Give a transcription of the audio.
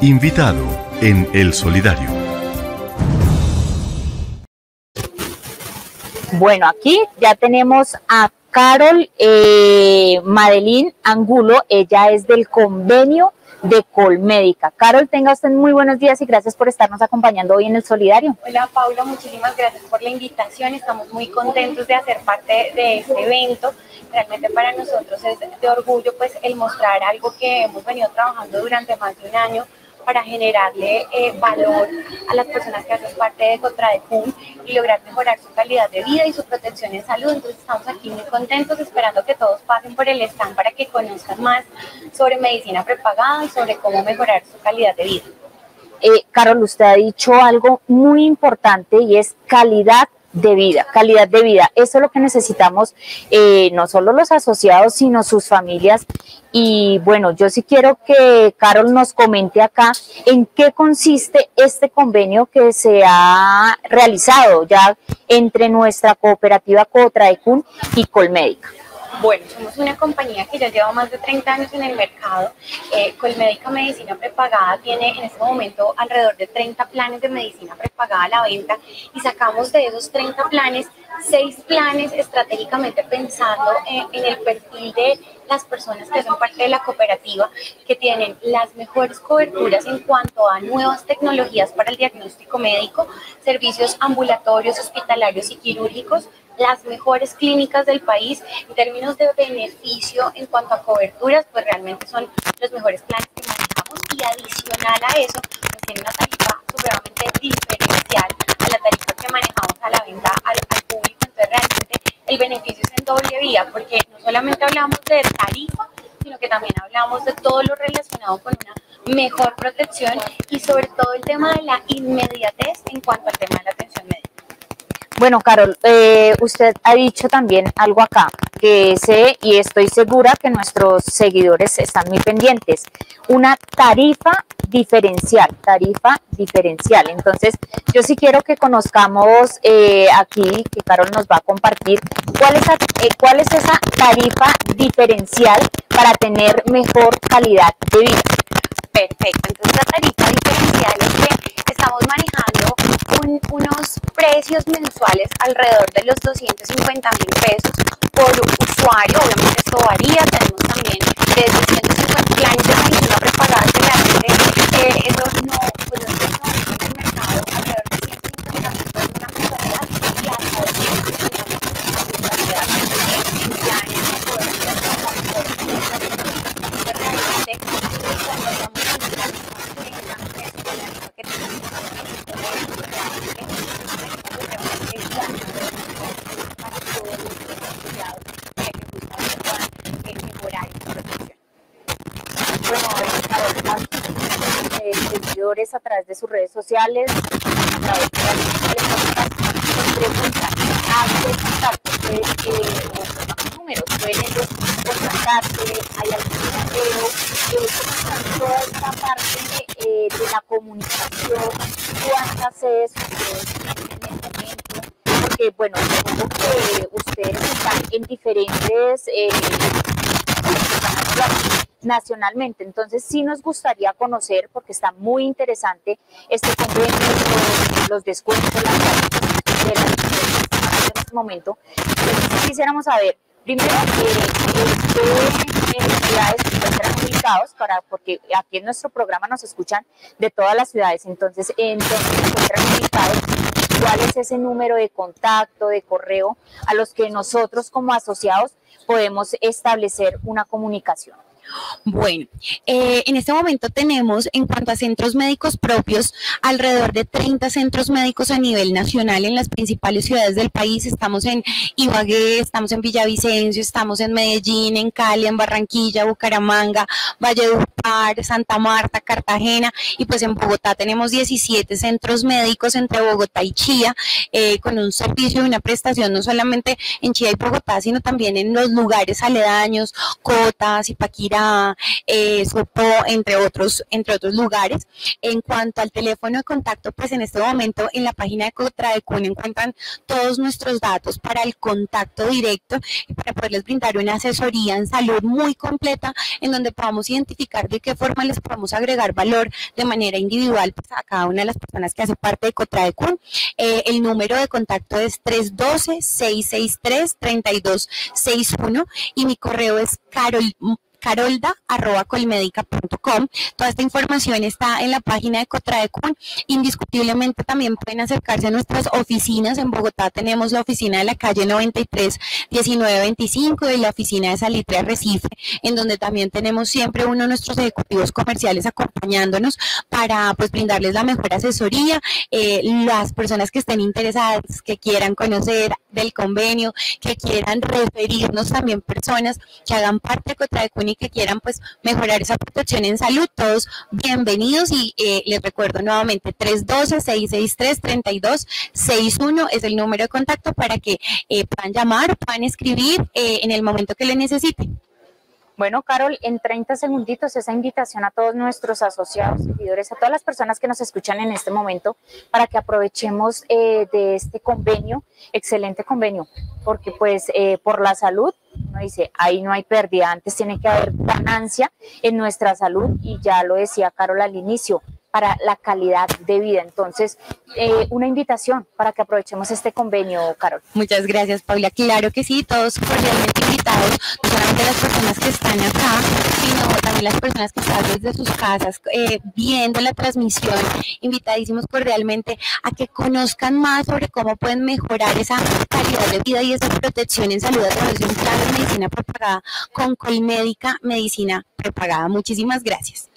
Invitado en El Solidario. Bueno, aquí ya tenemos a Carol eh, Madeline Angulo, ella es del convenio de Colmédica. Carol, tenga usted muy buenos días y gracias por estarnos acompañando hoy en el Solidario. Hola Paula, muchísimas gracias por la invitación. Estamos muy contentos de hacer parte de este evento. Realmente para nosotros es de orgullo pues el mostrar algo que hemos venido trabajando durante más de un año para generarle eh, valor a las personas que hacen parte de Contradecum y lograr mejorar su calidad de vida y su protección en salud. Entonces estamos aquí muy contentos esperando que todos pasen por el stand para que conozcan más sobre medicina prepagada y sobre cómo mejorar su calidad de vida. Eh, Carol, usted ha dicho algo muy importante y es calidad de vida, calidad de vida. Eso es lo que necesitamos, eh, no solo los asociados, sino sus familias. Y bueno, yo sí quiero que Carol nos comente acá en qué consiste este convenio que se ha realizado ya entre nuestra cooperativa Cotraecun y Colmédica. Bueno, somos una compañía que ya lleva más de 30 años en el mercado. Eh, Colmédica Medicina Prepagada tiene en este momento alrededor de 30 planes de medicina prepagada a la venta y sacamos de esos 30 planes seis planes estratégicamente pensando en, el perfil de las personas que son parte de la cooperativa, que tienen las mejores coberturas en cuanto a nuevas tecnologías para el diagnóstico médico, servicios ambulatorios, hospitalarios y quirúrgicos, las mejores clínicas del país en términos de beneficio en cuanto a coberturas, pues realmente son los mejores planes que manejamos y adicional a eso, pues una supremamente diferencial a la tarifa que manejamos a la venta al, público. Entonces realmente el beneficio es en doble vía, porque no solamente hablamos de tarifa, sino que también hablamos de todo lo relacionado con una mejor protección y sobre todo el tema de la inmediatez en cuanto al tema de la atención médica. Bueno, Carol, eh, usted ha dicho también algo acá, que sé y estoy segura que nuestros seguidores están muy pendientes. Una tarifa diferencial, tarifa diferencial. Entonces, yo sí quiero que conozcamos eh, aquí, que Carol nos va a compartir, cuál es, eh, cuál es esa tarifa diferencial para tener mejor calidad de vida. Perfecto, entonces la tarifa diferencial es que estamos manejando un, unos precios mensuales alrededor de los 250 mil pesos por usuario, obviamente esto varía, tenemos también de 250 planes de medicina prepagada que realmente eh, eso no, pues no es en el mercado alrededor de 150 mil pesos una mensualidad y hasta 250 mil pesos una mensualidad en planes de cobertura realmente cuando estamos en un plan que tenemos seguidores a través de sus redes sociales, a través de las preguntas, hazle contacto, eh, números, pueden ellos contactarse, hay algún video, toda esta parte eh, de la comunicación, cuántas sedes ustedes porque bueno, supongo que ustedes están en diferentes eh, nacionalmente. Entonces sí nos gustaría conocer, porque está muy interesante este convenio, los, descuentos, las de las en este momento. Entonces quisiéramos saber, primero, eh, qué ciudades se encuentran ubicados, para, porque aquí en nuestro programa nos escuchan de todas las ciudades, entonces, ¿en dónde se encuentran ubicados? ¿Cuál es ese número de contacto, de correo a los que nosotros como asociados podemos establecer una comunicación? Bueno, eh, en este momento tenemos en cuanto a centros médicos propios alrededor de 30 centros médicos a nivel nacional en las principales ciudades del país. Estamos en Ibagué, estamos en Villavicencio, estamos en Medellín, en Cali, en Barranquilla, Bucaramanga, Valledupar, Santa Marta, Cartagena y pues en Bogotá tenemos 17 centros médicos entre Bogotá y Chía eh, con un servicio y una prestación no solamente en Chía y Bogotá, sino también en los lugares aledaños, Cotas, Ipaquira, eh, entre otros, entre otros lugares. En cuanto al teléfono de contacto, pues en este momento en la página de Cotradecun encuentran todos nuestros datos para el contacto directo y para poderles brindar una asesoría en salud muy completa en donde podamos identificar de qué forma les podemos agregar valor de manera individual pues, a cada una de las personas que hace parte de Cotraecun. Eh, el número de contacto es 312-663-3261 y mi correo es carol carolda.colmedica.com. Toda esta información está en la página de Cotraecun. Indiscutiblemente también pueden acercarse a nuestras oficinas. En Bogotá tenemos la oficina de la calle 93 1925 y la oficina de Salitre Recife, en donde también tenemos siempre uno de nuestros ejecutivos comerciales acompañándonos para pues brindarles la mejor asesoría. Eh, las personas que estén interesadas, que quieran conocer del convenio, que quieran referirnos también personas que hagan parte de Y que quieran pues mejorar esa protección en salud, todos bienvenidos y eh, les recuerdo nuevamente 312-663-3261 es el número de contacto para que eh, puedan llamar, puedan escribir eh, en el momento que le necesiten. Bueno, Carol, en 30 segunditos esa invitación a todos nuestros asociados, seguidores, a todas las personas que nos escuchan en este momento para que aprovechemos de este convenio, excelente convenio, porque pues por la salud dice, ahí no hay pérdida, antes tiene que haber ganancia en nuestra salud y ya lo decía Carol al inicio, para la calidad de vida. Entonces, eh, una invitación para que aprovechemos este convenio, Carol. Muchas gracias, Paula. Claro que sí, todos cordialmente no solamente las personas que están acá, sino también las personas que están desde sus casas eh, viendo la transmisión, invitadísimos cordialmente a que conozcan más sobre cómo pueden mejorar esa calidad de vida y esa protección en salud a través de un plan de medicina propagada con Colmédica Medicina Propagada. Muchísimas gracias.